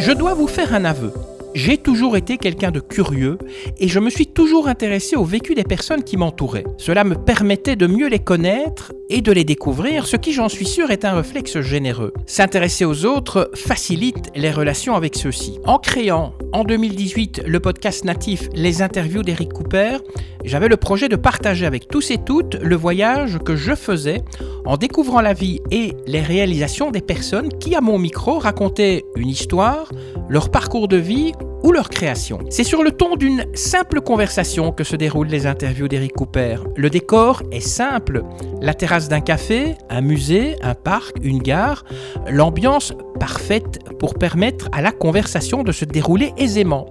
Je dois vous faire un aveu. J'ai toujours été quelqu'un de curieux et je me suis toujours intéressé au vécu des personnes qui m'entouraient. Cela me permettait de mieux les connaître et de les découvrir, ce qui j'en suis sûr est un réflexe généreux. S'intéresser aux autres facilite les relations avec ceux-ci. En créant en 2018 le podcast natif Les interviews d'Eric Cooper, j'avais le projet de partager avec tous et toutes le voyage que je faisais en découvrant la vie et les réalisations des personnes qui, à mon micro, racontaient une histoire, leur parcours de vie ou leur création. C'est sur le ton d'une simple conversation que se déroulent les interviews d'Eric Cooper. Le décor est simple. La terrasse d'un café, un musée, un parc, une gare, l'ambiance parfaite pour permettre à la conversation de se dérouler aisément.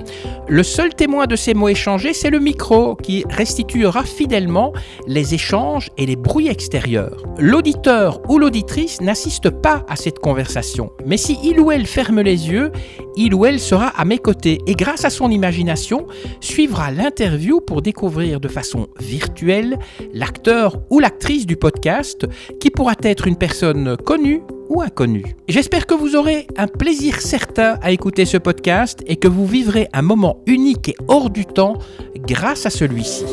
Le seul témoin de ces mots échangés, c'est le micro qui restituera fidèlement les échanges et les bruits extérieurs. L'auditeur ou l'auditrice n'assiste pas à cette conversation, mais si il ou elle ferme les yeux, il ou elle sera à mes côtés et grâce à son imagination suivra l'interview pour découvrir de façon virtuelle l'acteur ou l'actrice du podcast qui pourra être une personne connue ou inconnue. J'espère que vous aurez un plaisir certain à écouter ce podcast et que vous vivrez un moment unique et hors du temps grâce à celui-ci.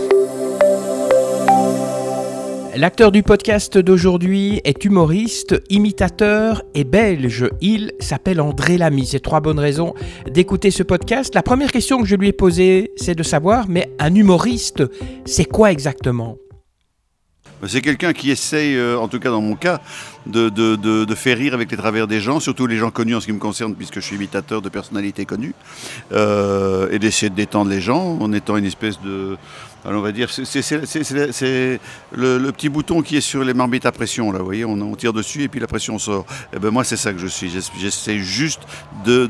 L'acteur du podcast d'aujourd'hui est humoriste, imitateur et belge. Il s'appelle André Lamy. C'est trois bonnes raisons d'écouter ce podcast. La première question que je lui ai posée, c'est de savoir, mais un humoriste, c'est quoi exactement? C'est quelqu'un qui essaye, euh, en tout cas dans mon cas, de, de, faire rire avec les travers des gens, surtout les gens connus en ce qui me concerne, puisque je suis imitateur de personnalités connues, euh, et d'essayer de détendre les gens en étant une espèce de... Alors on va dire, c'est le, petit bouton qui est sur les marmites à pression, là, vous voyez, on, tire dessus et puis la pression sort. Et eh ben moi, c'est ça que je suis. J'essaie juste de,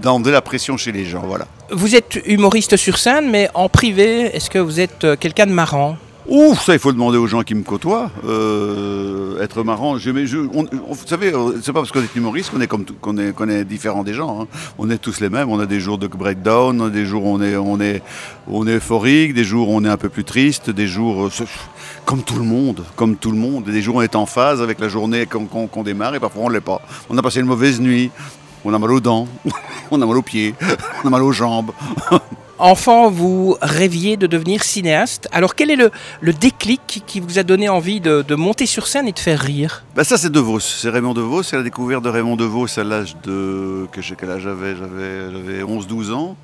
d'enlever la pression chez les gens, voilà. Vous êtes humoriste sur scène, mais en privé, est-ce que vous êtes euh, quelqu'un de marrant? Ouf, ça il faut demander aux gens qui me côtoient. Euh, être marrant, vous savez, euh, c'est pas parce qu'on est humoriste qu'on est différent des gens. Hein. On est tous les mêmes. On a des jours de breakdown, des jours où on est, euphorique, des jours où on est un peu plus triste, des jours euh, comme tout le monde, comme tout le monde. Des jours où on est en phase avec la journée qu'on démarre et parfois on l'est pas. On a passé une mauvaise nuit, on a mal aux dents, on a mal aux pieds, on a mal aux jambes. Enfant, vous rêviez de devenir cinéaste. Alors quel est le, déclic qui vous a donné envie de, monter sur scène et de faire rire? Ben Ça c'est De Vos, c'est Raymond De Vos, c'est la découverte de Raymond De Vos à l'âge de... Quel âge j'avais? J'avais 11-12 ans.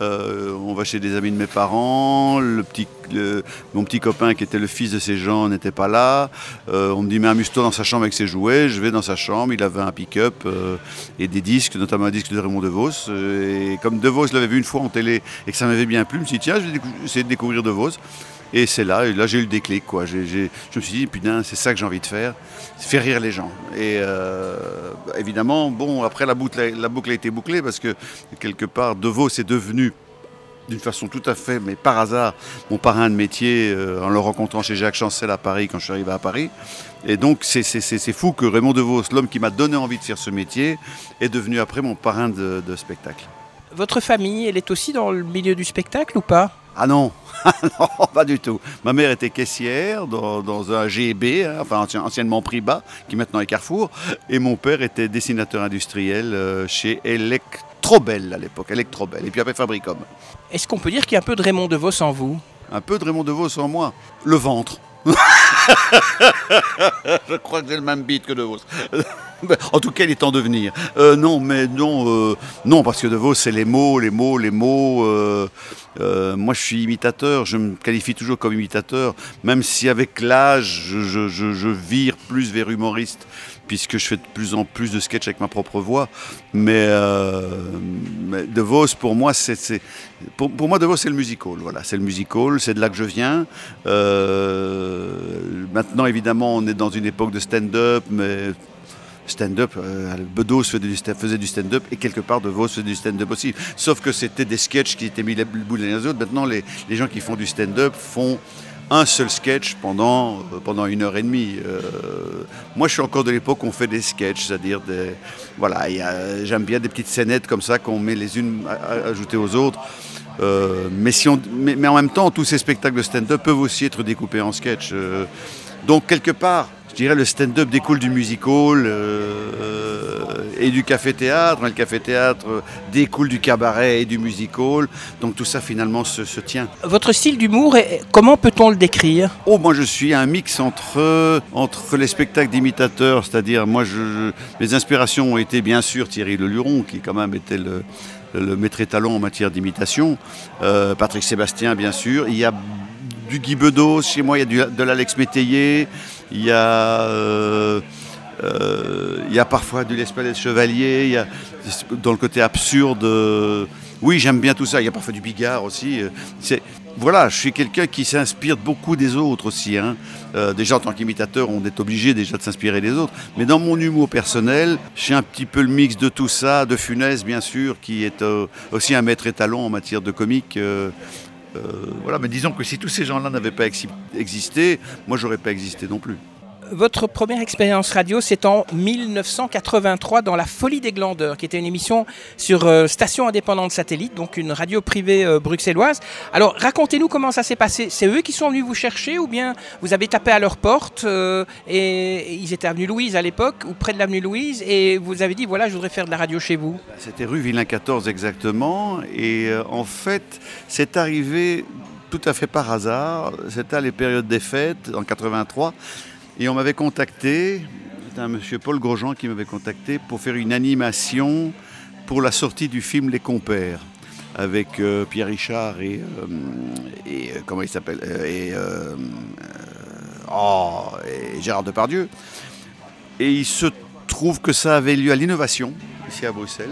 Euh, on va chez des amis de mes parents. Mon petit copain qui était le fils de ces gens n'était pas là. Euh, on me dit mais amuse-toi dans sa chambre avec ses jouets. Je vais dans sa chambre. Il avait un pick-up euh, et des disques, notamment un disque de Raymond DeVos. et comme DeVos l'avait vu une fois en télé et que ça m'avait bien plu, je me suis dit tiens, je vais essayer de découvrir DeVos. Et c'est là, et là j'ai eu le déclic. Je me suis dit, putain, c'est ça que j'ai envie de faire, faire rire les gens. Et évidemment, bon, après la boucle, la boucle a été bouclée parce que quelque part, De Vos est devenu d'une façon tout à fait, mais par hasard, mon parrain de métier euh, en le rencontrant chez Jacques Chancel à Paris quand je suis arrivé à Paris. Et donc c'est fou que Raymond DeVos, l'homme qui m'a donné envie de faire ce métier, est devenu après mon parrain de, de spectacle. Votre famille, elle est aussi dans le milieu du spectacle ou pas? Ah non, non, pas du tout. Ma mère était caissière dans, un GEB, hein, enfin anciennement Priba, qui maintenant est Carrefour. Et mon père était dessinateur industriel euh, chez Electrobel à l'époque, Electrobel. Et puis après Fabricom. Est-ce qu'on peut dire qu'il y a un peu de Raymond DeVos en vous? Un peu de Raymond DeVos en moi. Le ventre. Je crois que j'ai le même beat que De Vos. en tout cas, il est en devenir. Euh, non, mais non, euh, non, parce que De Vos, c'est les mots, les mots, les mots. Euh, moi, je suis imitateur, je me qualifie toujours comme imitateur, même si avec l'âge, je, vire plus vers humoriste puisque je fais de plus en plus de sketchs avec ma propre voix. Mais, Vos, pour moi, c'est, pour, moi, De c'est le musical. Voilà, c'est le musical, c'est de là que je viens. maintenant, évidemment, on est dans une époque de stand-up, mais stand-up. Euh, Bedos faisait du stand-up et quelque part De Vos faisait du stand-up aussi. Sauf que c'était des sketchs qui étaient mis le bout les autres. Maintenant, les, gens qui font du stand-up font un seul sketch pendant, euh, pendant une heure et demie. Euh, moi, je suis encore de l'époque où on fait des sketchs, c'est-à-dire des. Voilà, j'aime bien des petites scénettes comme ça qu'on met les unes ajoutées aux autres. mais, si on, mais, en même temps, tous ces spectacles de stand-up peuvent aussi être découpés en sketch. donc, quelque part, dirais le stand-up découle du music hall euh, et du café-théâtre. Le café-théâtre découle du cabaret et du music hall. Donc tout ça finalement se, se tient. Votre style d'humour, comment peut-on le décrire? Oh, moi je suis un mix entre, entre les spectacles d'imitateurs, c'est-à-dire moi je, je- mes inspirations ont été bien sûr Thierry Leluron, qui quand même était le, le maître étalon en matière d'imitation, Euh, Patrick Sébastien bien sûr, il y a du Guy Bedos, chez moi il y a du- de l'Alex Métayer, il y a... euh, euh, il y a parfois du L'Espalais Chevalier, y a dans le côté absurde. euh, oui, j'aime bien tout ça. Il y a parfois du Bigard aussi. voilà, je suis quelqu'un qui s'inspire beaucoup des autres aussi. hein. Déjà, en tant qu'imitateur, on est obligé déjà de s'inspirer des autres. Mais dans mon humour personnel, j'ai un petit peu le mix de tout ça, de Funès, bien sûr, qui est aussi un maître étalon en matière de comique. Voilà, mais disons que si tous ces gens-là n'avaient pas exi- existé, moi, j'aurais pas existé non plus. Votre première expérience radio, c'est en 1983 dans La Folie des Glandeurs, qui était une émission sur euh, station indépendante satellite, donc une radio privée euh, bruxelloise. Alors, racontez-nous comment ça s'est passé. C'est eux qui sont venus vous chercher ou bien vous avez tapé à leur porte euh, et ils étaient avenue Louise à l'époque ou près de l'avenue Louise et vous avez dit voilà, je voudrais faire de la radio chez vous. C'était rue Villain 14 exactement. Et en fait, c'est arrivé tout à fait par hasard. C'était à les périodes des fêtes, en 83. Et on m'avait contacté, c'était un monsieur Paul Grosjean qui m'avait contacté pour faire une animation pour la sortie du film Les Compères avec euh, Pierre Richard et, euh, euh, comment il s'appelle et, oh, et Gérard Depardieu. Et il se trouve que ça avait lieu à l'innovation, ici à Bruxelles.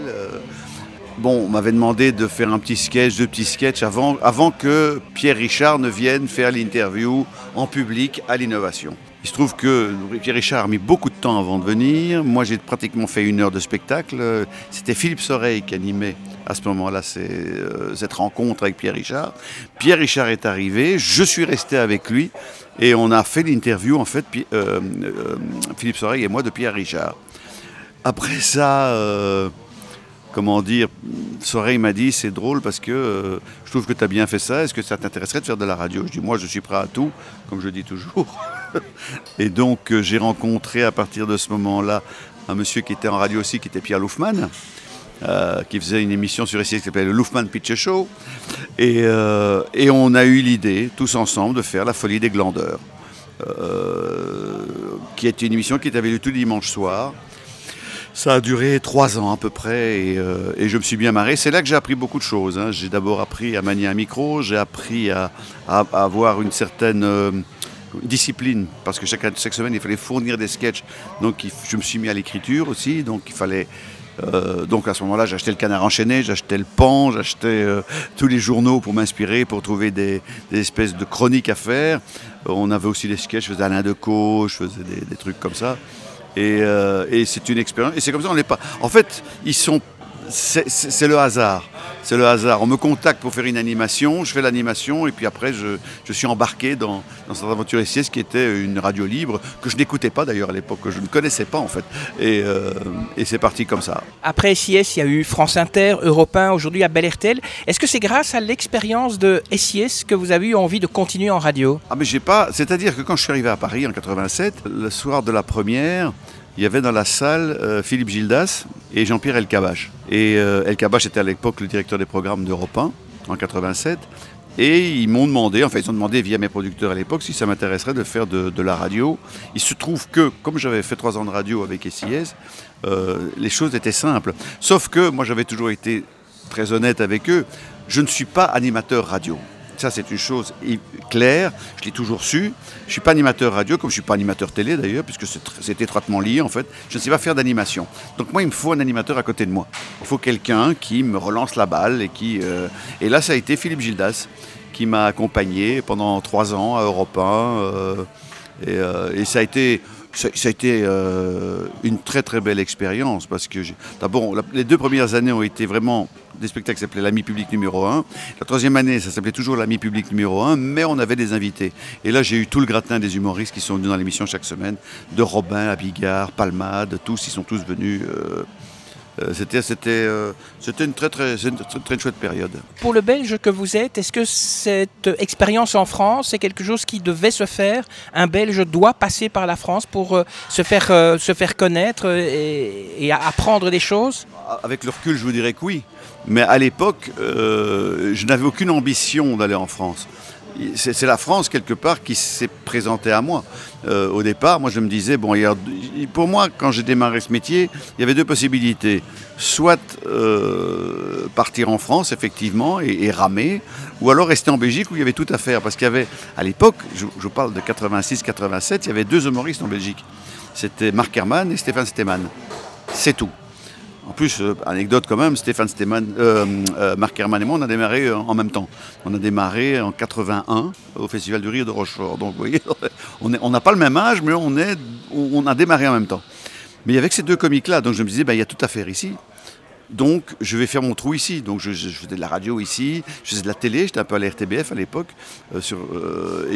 Bon, on m'avait demandé de faire un petit sketch, deux petits sketchs avant, avant que Pierre Richard ne vienne faire l'interview en public à l'innovation. Il se trouve que Pierre Richard a mis beaucoup de temps avant de venir. Moi, j'ai pratiquement fait une heure de spectacle. C'était Philippe Soreille qui animait à ce moment-là euh, cette rencontre avec Pierre Richard. Pierre Richard est arrivé, je suis resté avec lui et on a fait l'interview, en fait, euh, euh, Philippe Soreille et moi, de Pierre Richard. Après ça, comment dire, Soreille m'a dit c'est drôle parce que je trouve que tu as bien fait ça, est-ce que ça t'intéresserait de faire de la radio? Je dis moi je suis prêt à tout, comme je dis toujours. Et donc euh, j'ai rencontré à partir de ce moment-là un monsieur qui était en radio aussi, qui était Pierre Loufman, euh, qui faisait une émission sur ici qui s'appelait le Loufman Pitch Show. Et, euh, et on a eu l'idée, tous ensemble, de faire la folie des glandeurs, qui était une émission qui avait lieu tous les dimanches soirs. Ça a duré trois ans à peu près et, je me suis bien marré. C'est là que j'ai appris beaucoup de choses. hein. J'ai d'abord appris à manier un micro, j'ai appris à, avoir une certaine discipline parce que chaque, chaque semaine il fallait fournir des sketchs. Donc je me suis mis à l'écriture aussi. Donc il fallait. euh, donc à ce moment-là, j'achetais le canard enchaîné, j'achetais le pan, j'achetais euh, tous les journaux pour m'inspirer, pour trouver des, espèces de chroniques à faire. On avait aussi des sketchs, je faisais Alain Decaux, je faisais des, des trucs comme ça. Et, euh, et c'est une expérience. Et c'est comme ça, on n'est pas. En fait, ils sont. C'est le hasard. C'est le hasard. On me contacte pour faire une animation, je fais l'animation, et puis après, je, je suis embarqué dans, dans cette aventure SIS qui était une radio libre, que je n'écoutais pas d'ailleurs à l'époque, que je ne connaissais pas en fait. Et, euh, et c'est parti comme ça. Après SIS, il y a eu France Inter, Europe 1, aujourd'hui à Bel RTL. Est-ce que c'est grâce à l'expérience de SIS que vous avez eu envie de continuer en radio? Ah mais j'ai pas. C'est-à-dire que quand je suis arrivé à Paris en 87, le soir de la première, il y avait dans la salle euh, Philippe Gildas et Jean-Pierre Elkabach. Et euh, Elkabach était à l'époque le directeur des programmes d'Europe 1 en 87. Et ils m'ont demandé, enfin ils ont demandé via mes producteurs à l'époque si ça m'intéresserait de faire de, la radio. Il se trouve que, comme j'avais fait trois ans de radio avec SIS, euh, les choses étaient simples. Sauf que moi j'avais toujours été très honnête avec eux, je ne suis pas animateur radio. Ça, c'est une chose claire, je l'ai toujours su. Je ne suis pas animateur radio, comme je ne suis pas animateur télé d'ailleurs, puisque c'est tr- c'est étroitement lié en fait. Je ne sais pas faire d'animation. Donc moi, il me faut un animateur à côté de moi. Il faut quelqu'un qui me relance la balle et qui... euh, Et là, ça a été Philippe Gildas qui m'a accompagné pendant trois ans à Europe 1. euh, euh, et ça a été, ça, a été euh, une très très belle expérience parce que d'abord les deux premières années ont été vraiment des spectacles qui s'appelaient l'ami public numéro 1. La troisième année, ça s'appelait toujours l'ami public numéro 1, mais on avait des invités. Et là, j'ai eu tout le gratin des humoristes qui sont venus dans l'émission chaque semaine, de Robin à Bigard, Palmade, tous, ils sont tous venus. Euh, c'était, c'était, euh, c'était une très, très, c'est une très, très chouette période. Pour le Belge que vous êtes, est-ce que cette expérience en France est quelque chose qui devait se faire? Un Belge doit passer par la France pour euh, se, faire, euh, se faire connaître et, apprendre des choses? Avec le recul, je vous dirais que oui. Mais à l'époque, euh, je n'avais aucune ambition d'aller en France. C'est la France, quelque part, qui s'est présentée à moi. Euh, au départ, moi, je me disais, bon, pour moi, quand j'ai démarré ce métier, il y avait deux possibilités. Soit euh, partir en France, effectivement, et, ramer, ou alors rester en Belgique où il y avait tout à faire. Parce qu'il y avait, à l'époque, je, je parle de 86-87, il y avait deux humoristes en Belgique. C'était Marc Herman et Stéphane Stemann. C'est tout. Plus, euh, anecdote quand même, Stéphane Stemann, euh, euh, Marc Herman et moi, on a démarré en même temps. On a démarré en 81 au Festival du Rire de Rochefort. Donc, vous voyez, on n'a pas le même âge, mais on, a démarré en même temps. Mais que ces deux comiques-là, donc je me disais, bah, il y a tout à faire ici. Donc, je vais faire mon trou ici. Donc, je, faisais de la radio ici, je faisais de la télé, j'étais un peu à la RTBF à l'époque, et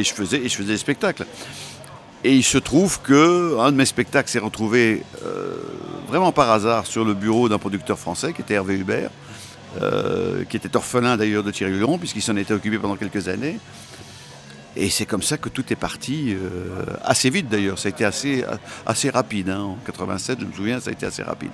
je faisais des spectacles. Et il se trouve que un de mes spectacles s'est retrouvé euh, vraiment par hasard sur le bureau d'un producteur français qui était Hervé Hubert, euh, qui était orphelin d'ailleurs de Thierry Luron, puisqu'il s'en était occupé pendant quelques années. Et c'est comme ça que tout est parti, euh, assez vite d'ailleurs, ça a été assez, assez rapide. hein. En 87, je me souviens, ça a été assez rapide.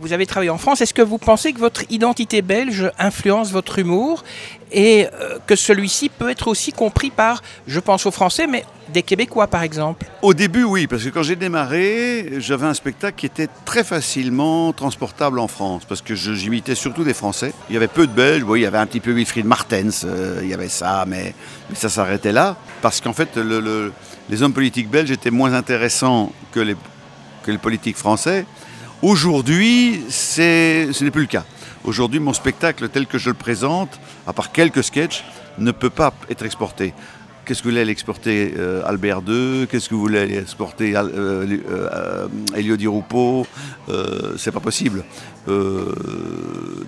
Vous avez travaillé en France. Est-ce que vous pensez que votre identité belge influence votre humour et euh, que celui-ci peut être aussi compris par, je pense aux Français, mais des Québécois par exemple? Au début, oui, parce que quand j'ai démarré, j'avais un spectacle qui était très facilement transportable en France, parce que j'imitais surtout des Français. Il y avait peu de Belges, bon, il y avait un petit peu Wilfried Martens, euh, il y avait ça, mais, ça s'arrêtait là, parce qu'en fait, le- le- les hommes politiques belges étaient moins intéressants que les politiques français. Aujourd'hui, ce n'est plus le cas. Aujourd'hui, mon spectacle tel que je le présente, à part quelques sketchs, ne peut pas être exporté. Qu'est-ce que vous voulez aller exporter euh, Albert II Qu'est-ce que vous voulez exporter euh, euh, Elio Di Euh, C'est pas possible. Euh,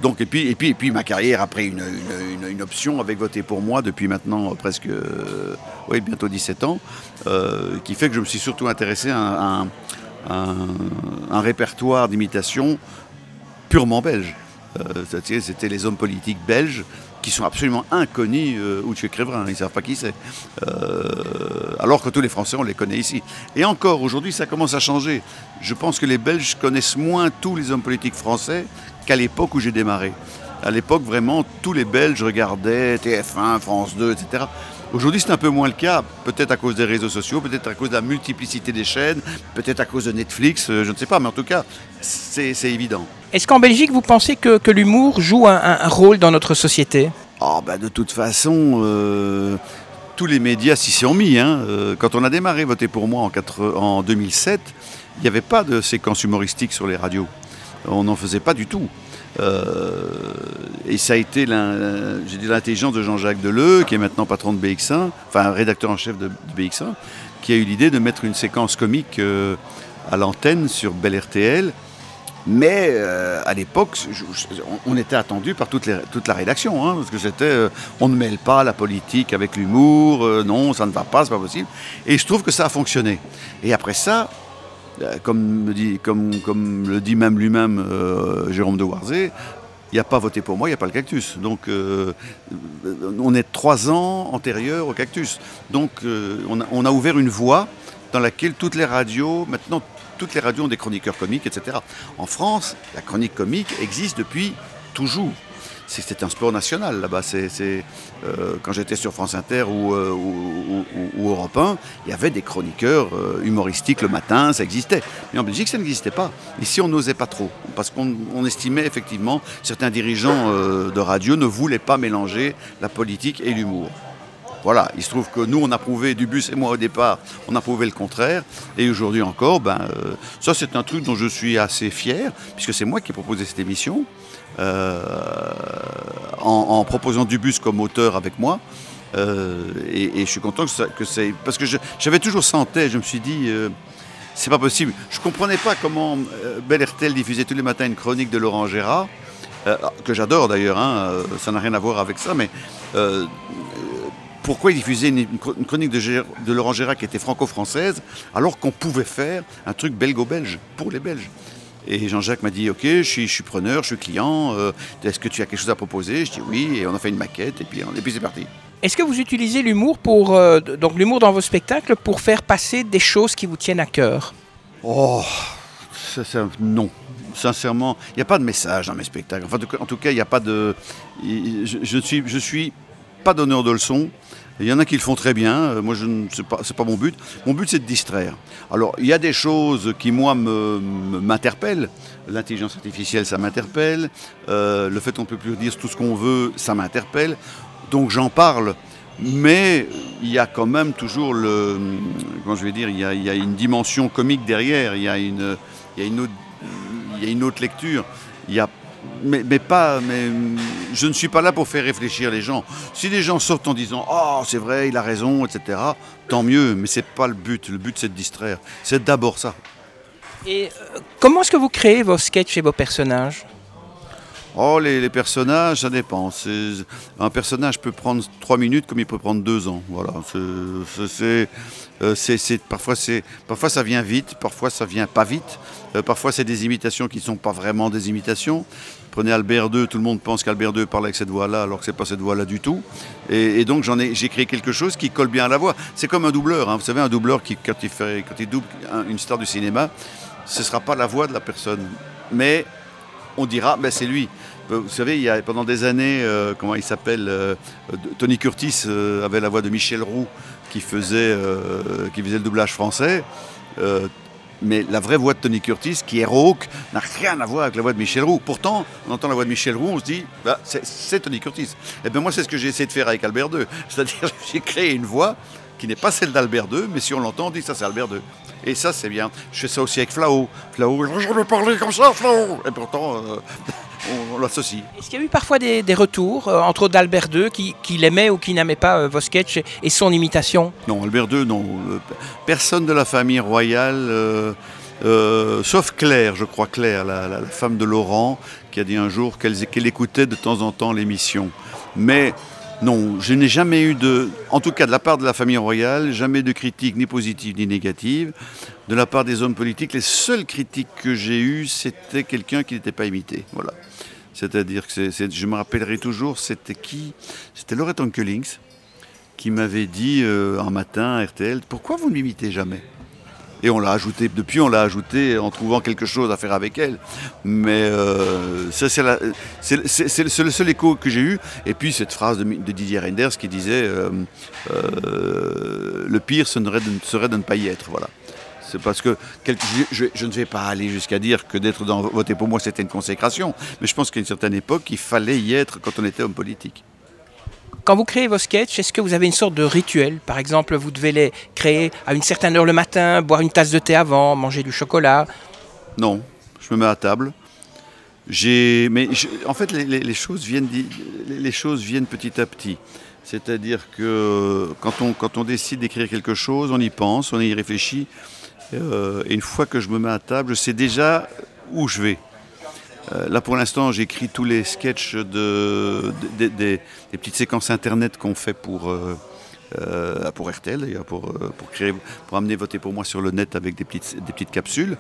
donc, et puis, et, puis, et puis ma carrière a pris une, option avec Voter pour moi depuis maintenant presque oui, bientôt 17 ans, qui fait que je me suis surtout intéressé à un, un- répertoire d'imitation purement belge. Euh, C'était les hommes politiques belges qui sont absolument inconnus euh, ou tu Crévrin, ils ne savent pas qui c'est. Euh, alors que tous les Français, on les connaît ici. Et encore, aujourd'hui, ça commence à changer. Je pense que les Belges connaissent moins tous les hommes politiques français qu'à l'époque où j'ai démarré. À l'époque, vraiment, tous les Belges regardaient TF1, France 2, etc. Aujourd'hui, c'est un peu moins le cas, peut-être à cause des réseaux sociaux, peut-être à cause de la multiplicité des chaînes, peut-être à cause de Netflix, euh, je ne sais pas, mais en tout cas, c'est évident. Est-ce qu'en Belgique, vous pensez que, que l'humour joue un, rôle dans notre société? Oh, bah, de toute façon, euh, tous les médias s'y sont mis. hein. Euh, quand on a démarré Voter pour moi en 2007, il n'y avait pas de séquence humoristique sur les radios. On n'en faisait pas du tout. Euh, et ça a été dit l'intelligence de Jean-Jacques Deleu, qui est maintenant patron de BX1, enfin rédacteur en chef de, de BX1, qui a eu l'idée de mettre une séquence comique euh, à l'antenne sur Bel RTL. Mais euh, à l'époque, on était attendu par toute, la rédaction, hein, parce que c'était, euh, on ne mêle pas la politique avec l'humour, euh, non, ça ne va pas, c'est pas possible. Et je trouve que ça a fonctionné. Et après ça, euh, dit, comme, le dit même lui-même euh, Jérôme de Warzé, il n'y a pas voté pour moi, il n'y a pas le cactus. Donc euh, euh, on est trois ans antérieurs au cactus. Donc euh, on a ouvert une voie dans laquelle toutes les radios, maintenant toutes les radios ont des chroniqueurs comiques, etc. En France, la chronique comique existe depuis toujours. C'est c'est un sport national là-bas. C'est, euh, quand j'étais sur France Inter ou, euh, ou, Europe 1, il y avait des chroniqueurs euh, humoristiques le matin, ça existait. Mais en Belgique, ça n'existait pas. Ici, on n'osait pas trop. Parce qu'on on estimait effectivement, certains dirigeants de radio ne voulaient pas mélanger la politique et l'humour. Voilà, il se trouve que nous, on a prouvé, Dubus et moi au départ, on a prouvé le contraire. Et aujourd'hui encore, ben, euh, ça c'est un truc dont je suis assez fier, puisque c'est moi qui ai proposé cette émission, euh, en, proposant Dubus comme auteur avec moi. Euh, et, je suis content que, ça- c'est... Parce que j'avais toujours ça en tête, je me suis dit... c'est pas possible. Je comprenais pas comment Bel diffusait tous les matins une chronique de Laurent Gérard, que j'adore d'ailleurs, hein, ça n'a rien à voir avec ça, mais pourquoi il diffusait une, une chro- une chronique de, Gér- de Laurent Gérard qui était franco-française, alors qu'on pouvait faire un truc belgo-belge pour les Belges Et Jean-Jacques m'a dit, ok, je suis, je suis preneur, je suis client, euh, est-ce que tu as quelque chose à proposer? Je dis oui, et on a fait une maquette, et puis, et puis c'est parti. Est-ce que vous utilisez l'humour pour euh, donc l'humour dans vos spectacles pour faire passer des choses qui vous tiennent à cœur? Oh, ça, ça- non. Sincèrement, il n'y a pas de message dans mes spectacles. Enfin, en tout cas- il n'y a pas de. Je, je suis, je suis pas donneur de leçons. Il y en a qui le font très bien. Euh, Moi, je ne pas, mon but. Mon but, c'est de distraire. Alors, il y a des choses qui moi m'interpellent. L'intelligence artificielle, ça m'interpelle. Euh, le fait qu'on ne peut plus dire tout ce qu'on veut, ça m'interpelle. Donc, j'en parle. Mais il y a quand même toujours le. Comment je vais dire Il y a, il y a une dimension comique derrière. Il y a une, il y a une autre il y a une autre lecture. Il y a, mais, mais pas, mais je ne suis pas là pour faire réfléchir les gens. Si les gens sortent en disant oh c'est vrai, il a raison, etc. Tant mieux, mais c'est pas le but. Le but c'est de distraire. C'est d'abord ça. Et euh, comment est-ce que vous créez vos sketchs et vos personnages? Oh les, les personnages, ça dépend. C'est- Un personnage peut prendre trois minutes comme il peut prendre deux ans. Voilà. C'est- euh, c'est- parfois c'est, parfois ça vient vite, parfois ça vient pas vite. Euh, parfois c'est des imitations qui ne sont pas vraiment des imitations. Prenez Albert II, tout le monde pense qu'Albert II parle avec cette voix-là, alors que c'est pas cette voix-là du tout. Et, donc j'en ai, j'ai créé quelque chose qui colle bien à la voix. C'est comme un doubleur. hein. Vous savez, un doubleur qui, quand il fait, quand il double un- une star du cinéma, ce sera pas la voix de la personne, mais on dira, ben c'est lui. Vous savez, il y a pendant des années, euh, comment il s'appelle euh, Tony Curtis euh, avait la voix de Michel Roux qui faisait, qui faisait le doublage français. Mais la vraie voix de Tony Curtis, qui est rauque, n'a rien à voir avec la voix de Michel Roux. Pourtant, on entend la voix de Michel Roux, on se dit, bah, c'est- Tony Curtis. Et bien moi, c'est ce que j'ai essayé de faire avec Albert II. C'est-à-dire, j'ai créé une voix qui n'est pas celle d'Albert II, mais si on l'entend, on dit ça c'est Albert II. Et ça, c'est bien. Je fais ça aussi avec Flao. Flao, je vais parler comme ça, Flao. Et pourtant, euh, on, on l'associe. Est-ce qu'il y a eu parfois des, des retours, euh, entre autres d'Albert II, qui, qui l'aimait ou qui n'aimait pas euh, vos sketchs et, son imitation? Non, Albert II, non. Euh, Personne de la famille royale, euh, sauf Claire, je crois, Claire, la, la- la femme de Laurent, qui a dit un jour qu'elle qu'elle écoutait de temps en temps l'émission. Mais non, je n'ai jamais eu de, en tout cas de la part de la famille royale, jamais de critique ni positive ni négative. De la part des hommes politiques, les seules critiques que j'ai eues, c'était quelqu'un qui n'était pas imité. Voilà. C'est-à-dire que je me rappellerai toujours, c'était qui? C'était Laurette Onkelings qui m'avait dit euh, un matin à RTL Pourquoi vous ne m'imitez jamais? Et on l'a ajouté, depuis on l'a ajouté en trouvant quelque chose à faire avec elle. Mais euh, c'est le seul écho que j'ai eu. Et puis cette phrase de, Didier Reinders qui disait euh, euh, Le pire serait de, serait de ne pas y être. Voilà. C'est parce que je- je ne vais pas aller jusqu'à dire que d'être dans voter pour moi c'était une consécration, mais je pense qu'à une certaine époque il fallait y être quand on était homme politique. Quand vous créez vos sketchs, est-ce que vous avez une sorte de rituel? Par exemple, vous devez les créer à une certaine heure le matin, boire une tasse de thé avant, manger du chocolat? Non, je me mets à table. Mais en fait, les, choses viennent, petit à petit. C'est-à-dire que quand on, quand on décide d'écrire quelque chose, on y pense, on y réfléchit. euh, et une fois que je me mets à table, je sais déjà où je vais. Euh, là, pour l'instant, j'écris tous les sketchs de, de- des- petites séquences internet qu'on fait pour, euh, euh, pour RTL, pour, pour, amener Voter pour moi sur le net avec des petites, des petites capsules,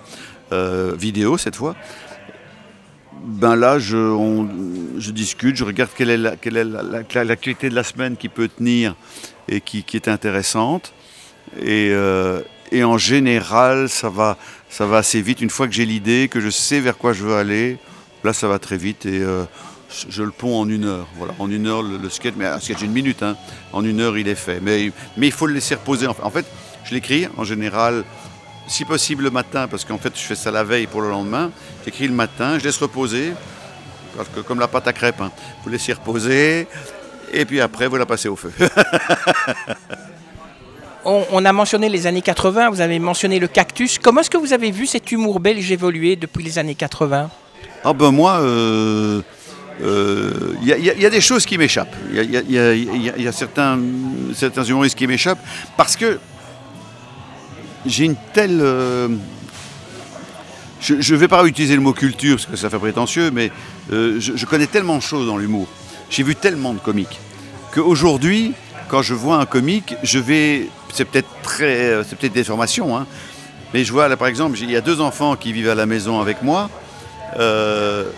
euh, vidéo cette fois. Ben là, je, discute, je regarde quelle est la- quelle l'actualité de la semaine qui peut tenir et qui, est intéressante. Et, et en général, ça va, ça va assez vite. Une fois que j'ai l'idée, que je sais vers quoi je veux aller, là, ça va très vite et euh, je- le ponds en une heure. Voilà, en une heure, le, sketch, mais un sketch d'une minute, hein. en une heure, il est fait. Mais, mais il faut le laisser reposer. En fait, je l'écris en général, si possible le matin, parce qu'en fait, je fais ça la veille pour le lendemain. J'écris le matin, je laisse reposer, parce que comme la pâte à crêpes, hein, vous laissez reposer. Et puis après, vous la passez au feu. On a mentionné les années 80, vous avez mentionné le cactus. Comment est-ce que vous avez vu cet humour belge évoluer depuis les années 80 Ah ben moi, il y, a- y a- des choses qui m'échappent. Il y a, certains, certains humoristes qui m'échappent parce que j'ai une telle... euh, je ne vais pas utiliser le mot culture parce que ça fait prétentieux, mais euh, je, je connais tellement de choses dans l'humour. J'ai vu tellement de comiques qu'aujourd'hui, quand je vois un comique, je vais... C'est peut-être très... C'est peut-être des formations, hein, Mais je vois là par exemple, il y a deux enfants qui vivent à la maison avec moi. Euh,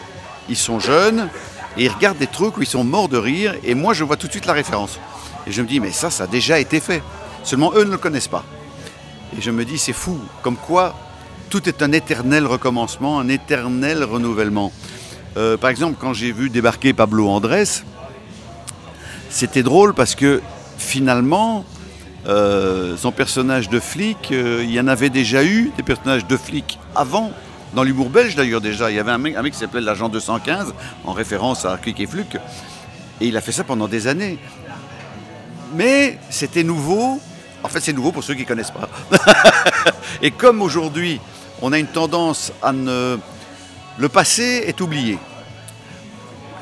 ils sont jeunes et ils regardent des trucs où ils sont morts de rire et moi je vois tout de suite la référence. Et je me dis mais ça, ça a déjà été fait. Seulement eux ne le connaissent pas. Et je me dis c'est fou, comme quoi tout est un éternel recommencement, un éternel renouvellement. Euh, par exemple, quand j'ai vu débarquer Pablo Andrés, c'était drôle parce que finalement, euh, son personnage de flic, il y en avait déjà eu des personnages de flic avant, dans l'humour belge d'ailleurs déjà. Il y avait un mec, un mec qui s'appelait l'agent 215, en référence à Clic et Fluc, et il a fait ça pendant des années. Mais c'était nouveau. En fait, c'est nouveau pour ceux qui ne connaissent pas. et comme aujourd'hui, on a une tendance à ne... Le passé est oublié.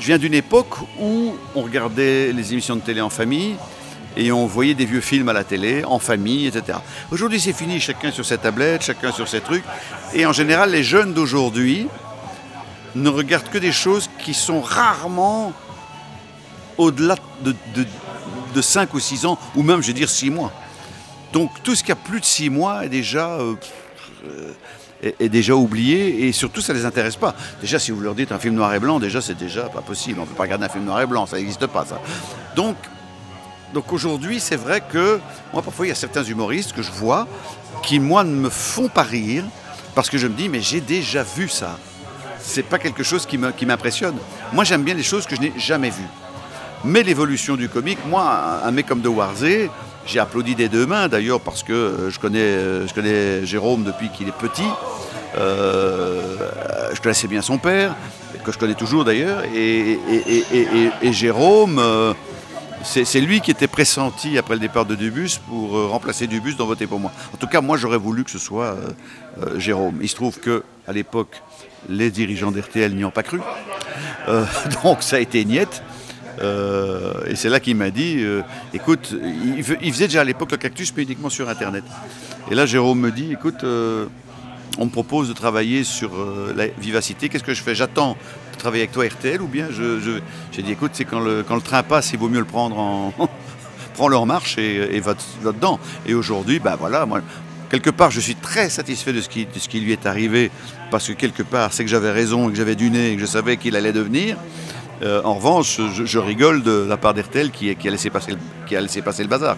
Je viens d'une époque où on regardait les émissions de télé en famille et on voyait des vieux films à la télé, en famille, etc. Aujourd'hui, c'est fini, chacun sur ses tablettes, chacun sur ses trucs. Et en général, les jeunes d'aujourd'hui ne regardent que des choses qui sont rarement au-delà de, de, 5 ou 6 ans, ou même, je vais dire, 6 mois. Donc, tout ce qui a plus de 6 mois est déjà... Euh, est, déjà oublié et surtout ça ne les intéresse pas. Déjà si vous leur dites un film noir et blanc, déjà c'est déjà pas possible. On ne peut pas regarder un film noir et blanc, ça n'existe pas ça. Donc, donc aujourd'hui c'est vrai que moi parfois il y a certains humoristes que je vois qui moi ne me font pas rire parce que je me dis mais j'ai déjà vu ça. C'est pas quelque chose qui m'impressionne. Moi j'aime bien les choses que je n'ai jamais vues. Mais l'évolution du comique, moi, un mec comme De Warzé, j'ai applaudi des deux mains d'ailleurs parce que euh, je connais, euh, je connais Jérôme depuis qu'il est petit. Euh, je connaissais bien son père, que je connais toujours d'ailleurs. Et, Jérôme, c'est lui qui était pressenti après le départ de Dubus pour remplacer Dubus dans Voter pour moi. En tout cas, moi j'aurais voulu que ce soit Jérôme. Il se trouve que à l'époque, les dirigeants d'RTL n'y ont pas cru. donc ça a été niette. Euh, et c'est là qu'il m'a dit, euh, écoute, il, faisait déjà à l'époque le cactus, mais uniquement sur Internet. Et là, Jérôme me dit, écoute, euh, on me propose de travailler sur la vivacité, qu'est-ce que je fais? J'attends de travailler avec toi RTL ou bien je, j'ai dit, écoute, c'est quand le, train passe, il vaut mieux le prendre en... Prends-le en marche et, va, dedans. Et aujourd'hui, ben voilà, moi, quelque part, je suis très satisfait de ce, qui, lui est arrivé, parce que quelque part, c'est que j'avais raison et que j'avais du nez et que je savais qu'il allait devenir. Euh, en revanche, je, rigole de la part d'Hertel qui, qui, a laissé passer le, qui a laissé passer le bazar.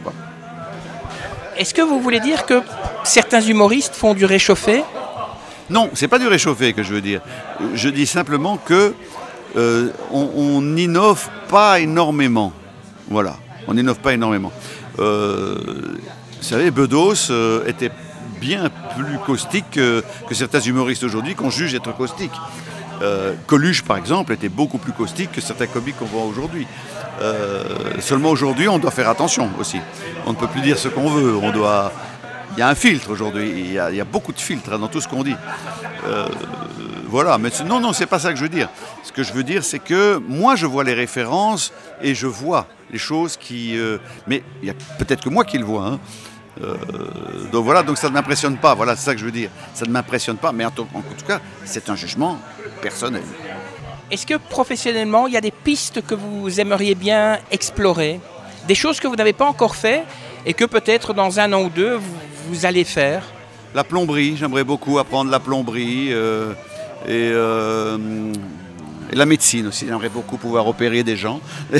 Est-ce que vous voulez dire que certains humoristes font du réchauffé? Non, c'est pas du réchauffé que je veux dire. Je dis simplement que euh, on n'innove pas énormément. Voilà, on n'innove pas énormément. Euh, vous savez, Bedos était bien plus caustique que, que certains humoristes aujourd'hui qu'on juge être caustique. Euh, Coluche, par exemple, était beaucoup plus caustique que certains comiques qu'on voit aujourd'hui. Euh, seulement aujourd'hui, on doit faire attention aussi. On ne peut plus dire ce qu'on veut. On doit. Il y a un filtre aujourd'hui. Il, y a beaucoup de filtres dans tout ce qu'on dit. Euh, voilà. Mais non, non, c'est pas ça que je veux dire. Ce que je veux dire, c'est que moi, je vois les références et je vois les choses qui. mais il y a peut-être que moi qui le vois. Hein. donc voilà, donc ça ne m'impressionne pas. Voilà, c'est ça que je veux dire. Ça ne m'impressionne pas, mais en tout cas, c'est un jugement personnel. Est-ce que professionnellement, il y a des pistes que vous aimeriez bien explorer? Des choses que vous n'avez pas encore fait et que peut-être dans un an ou deux, vous, allez faire La plomberie, j'aimerais beaucoup apprendre la plomberie. Euh, euh, et, la médecine aussi, j'aimerais beaucoup pouvoir opérer des gens.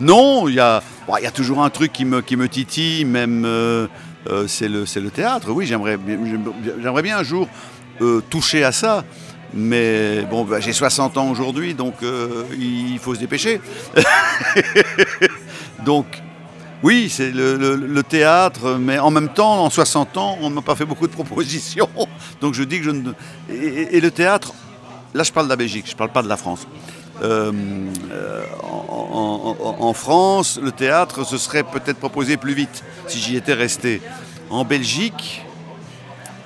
non, il y, a, y a toujours un truc qui me, qui me titille, même euh, c'est le, le théâtre. Oui, j'aimerais bien un jour toucher à ça. Mais bon, bah, j'ai 60 ans aujourd'hui, donc il faut se dépêcher. donc, oui, c'est le, théâtre, mais en même temps, en 60 ans, on ne m'a pas fait beaucoup de propositions. Donc je dis que je ne. Et, le théâtre, là je parle de la Belgique, je ne parle pas de la France. Euh, en, France, le théâtre se serait peut-être proposé plus vite si j'y étais resté. En Belgique,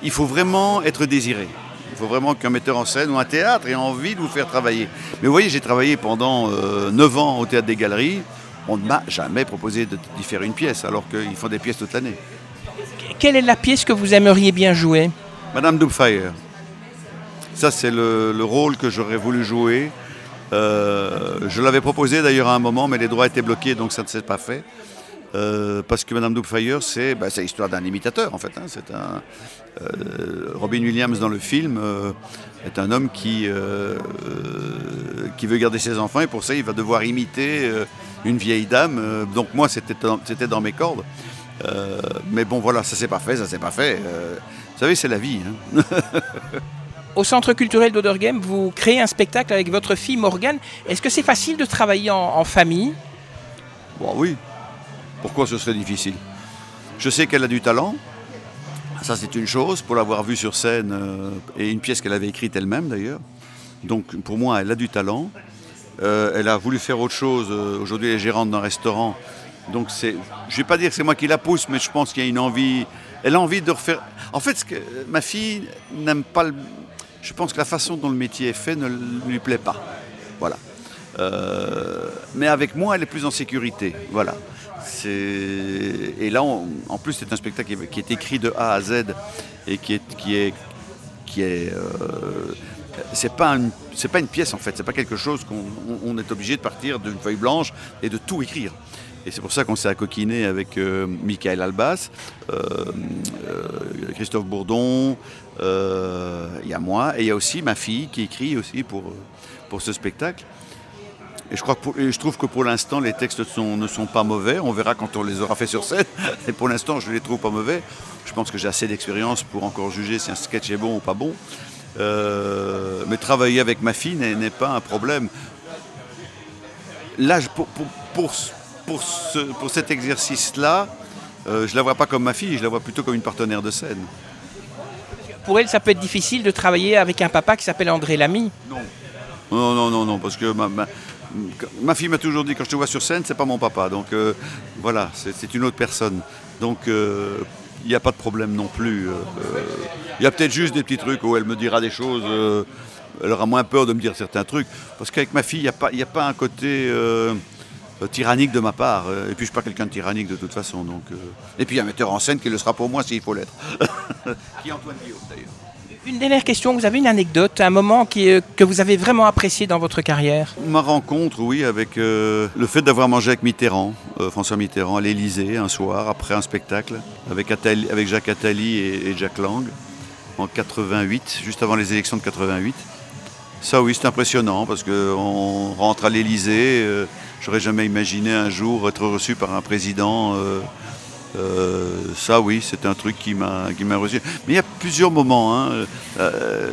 il faut vraiment être désiré. Il faut vraiment qu'un metteur en scène ou un théâtre ait envie de vous faire travailler. Mais vous voyez, j'ai travaillé pendant 9 euh, ans au théâtre des Galeries. On ne m'a jamais proposé d'y faire une pièce, alors qu'ils font des pièces toute l'année. Quelle est la pièce que vous aimeriez bien jouer? Madame Doubtfire. Ça, c'est le, rôle que j'aurais voulu jouer. Euh, je l'avais proposé d'ailleurs à un moment, mais les droits étaient bloqués, donc ça ne s'est pas fait. Euh, parce que Madame Doubtfire, c'est bah, l'histoire d'un imitateur en fait. Hein. c'est un, euh, Robin Williams dans le film est un homme qui, qui veut garder ses enfants et pour ça il va devoir imiter une vieille dame. donc moi c'était dans, dans mes cordes. mais bon voilà, ça s'est pas fait, ça s'est pas fait. vous savez, c'est la vie. Hein. Au Centre culturel d'Odergame, vous créez un spectacle avec votre fille Morgane. Est-ce que c'est facile de travailler en, famille? Bon, oui. Pourquoi ce serait difficile? Je sais qu'elle a du talent. Ça, c'est une chose, pour l'avoir vue sur scène, euh, et une pièce qu'elle avait écrite elle-même d'ailleurs. Donc, pour moi, elle a du talent. Euh, elle a voulu faire autre chose. Euh, aujourd'hui, elle est gérante d'un restaurant. Donc, je ne vais pas dire que c'est moi qui la pousse, mais je pense qu'il y a une envie. Elle a envie de refaire. En fait, ma fille n'aime pas je pense que la façon dont le métier est fait ne lui plaît pas. Voilà. Euh, mais avec moi, elle est plus en sécurité. Voilà. Et là, en plus, c'est un spectacle qui est écrit de A à Z et qui est, qui est, qui est. c'est pas c'est pas une pièce en fait. C'est pas quelque chose qu'on est obligé de partir d'une feuille blanche et de tout écrire. Et c'est pour ça qu'on s'est accoquiné avec euh, Michael Albas, euh, euh, Christophe Bourdon, il y a moi, et il y a aussi ma fille qui écrit aussi pour, pour ce spectacle. Et je, crois je trouve que pour l'instant, les textes ne sont pas mauvais. On verra quand on les aura fait sur scène. Et pour l'instant, je ne les trouve pas mauvais. Je pense que j'ai assez d'expérience pour encore juger si un sketch est bon ou pas bon. Mais travailler avec ma fille n'est pas un problème. Là, pour, pour, pour, pour, ce, pour cet exercice-là, euh, je ne la vois pas comme ma fille, je la vois plutôt comme une partenaire de scène. Pour elle, ça peut être difficile de travailler avec un papa qui s'appelle André Lamy Non. Non, non, non, non, parce que ma, ma, fille m'a toujours dit quand je te vois sur scène, c'est pas mon papa. Donc euh, voilà, c'est une autre personne. Donc il euh, n'y a pas de problème non plus. Il y a peut-être juste des petits trucs où elle me dira des choses. elle aura moins peur de me dire certains trucs. Parce qu'avec ma fille, il n'y a, pas, a un côté euh, tyrannique de ma part. Euh, et puis je suis pas quelqu'un de tyrannique de toute façon. Donc, euh. Et puis un metteur en scène qui le sera pour moi s'il faut l'être. qui est Antoine Guillaume d'ailleurs. Une dernière question, vous avez une anecdote, un moment qui, que vous avez vraiment apprécié dans votre carrière? Ma rencontre, oui, avec le fait d'avoir mangé avec Mitterrand, François Mitterrand, à l'Élysée un soir, après un spectacle, avec, avec Jacques Attali et, et Jacques Lang, en 88, juste avant les élections de 88. Ça, oui, c'est impressionnant parce qu'on rentre à l'Élysée. J'aurais jamais imaginé un jour être reçu par un président. Euh, euh, ça, oui, c'est un truc qui m'a reçu. Mais il y a plusieurs moments. Hein. Euh,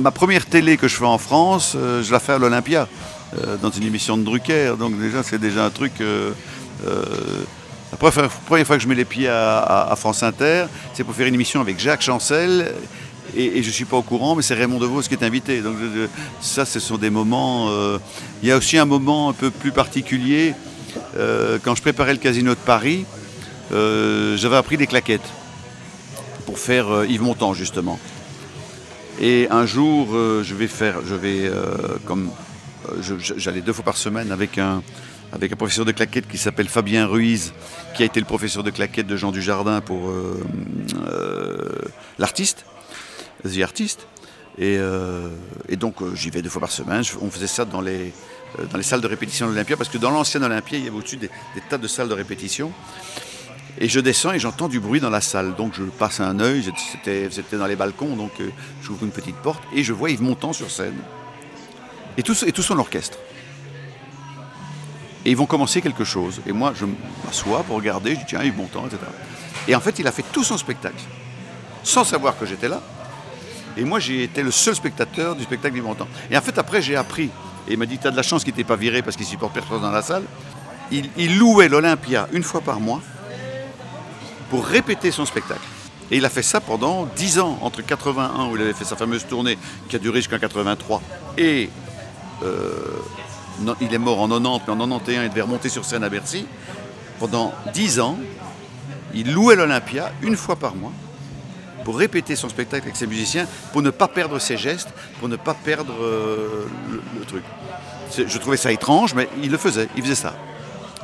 ma première télé que je fais en France, je la fais à l'Olympia, dans une émission de Drucker. Donc déjà, c'est déjà un truc. la première fois que je mets les pieds à France Inter, c'est pour faire une émission avec Jacques Chancel et, je ne suis pas au courant, mais c'est Raymond DeVos qui est invité. Donc ça, ce sont des moments. Euh, il y a aussi un moment un peu plus particulier. Euh, quand je préparais le Casino de Paris, euh, j'avais appris des claquettes pour faire Yves Montand justement. Et un jour, je vais faire, je vais comme j'allais deux fois par semaine avec un avec un professeur de claquettes qui s'appelle Fabien Ruiz, qui a été le professeur de claquettes de Jean Dujardin pour l'artiste. The Artist. Et, euh, donc euh, j'y vais deux fois par semaine. on faisait ça dans les, euh, dans les salles de répétition de l'Olympia, parce que dans l'ancien Olympia, il y avait au-dessus des, tas de salles de répétition. Et je descends et j'entends du bruit dans la salle. Donc je passe un œil, c'était dans les balcons, donc j'ouvre une petite porte et je vois Yves Montand sur scène. Et tout, son orchestre. Et ils vont commencer quelque chose. Et moi, je m'assois pour regarder, je dis tiens, Yves Montand, etc. Et en fait, il a fait tout son spectacle, sans savoir que j'étais là. Et moi, j'ai été le seul spectateur du spectacle du Montant. Et en fait, après, j'ai appris. Et il m'a dit, tu as de la chance qu'il n'était pas viré parce qu'il supporte personne dans la salle. Il, louait l'Olympia une fois par mois pour répéter son spectacle. Et il a fait ça pendant 10 ans, entre 81, où il avait fait sa fameuse tournée qui a duré jusqu'en 83, et euh, il est mort en 90, mais en 91, il devait remonter sur scène à Bercy. Pendant 10 ans, il louait l'Olympia une fois par mois pour répéter son spectacle avec ses musiciens, pour ne pas perdre ses gestes, pour ne pas perdre euh, le, truc. Je trouvais ça étrange, mais il le faisait, il faisait ça.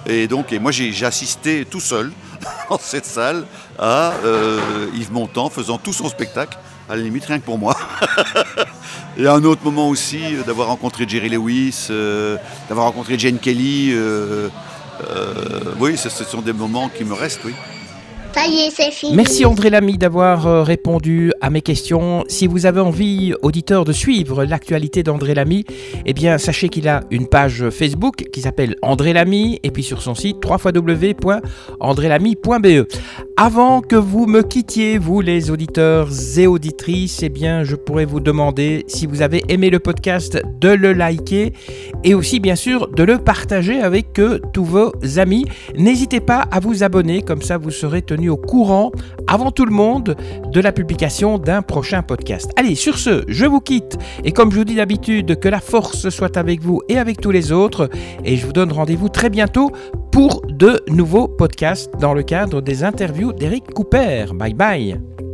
Et donc, moi j'ai assisté tout seul dans cette salle à euh, Yves Montand faisant tout son spectacle, à la limite rien que pour moi. et à un autre moment aussi, euh, d'avoir rencontré Jerry Lewis, d'avoir rencontré Jane Kelly oui, ce sont des moments qui me restent, oui. Merci André Lamy d'avoir euh, répondu à mes questions. Si vous avez envie, auditeur, de suivre l'actualité d'André Lamy, eh bien sachez qu'il a une page Facebook qui s'appelle André Lamy et puis sur son site www.andrélamy.be. Avant que vous me quittiez, vous les auditeurs et auditrices, eh bien je pourrais vous demander si vous avez aimé le podcast de le liker et aussi bien sûr de le partager avec euh, tous vos amis. N'hésitez pas à vous abonner, comme ça vous serez au courant avant tout le monde de la publication d'un prochain podcast. Allez, sur ce, je vous quitte et comme je vous dis d'habitude, que la force soit avec vous et avec tous les autres et je vous donne rendez-vous très bientôt pour de nouveaux podcasts dans le cadre des interviews d'Eric Cooper. Bye bye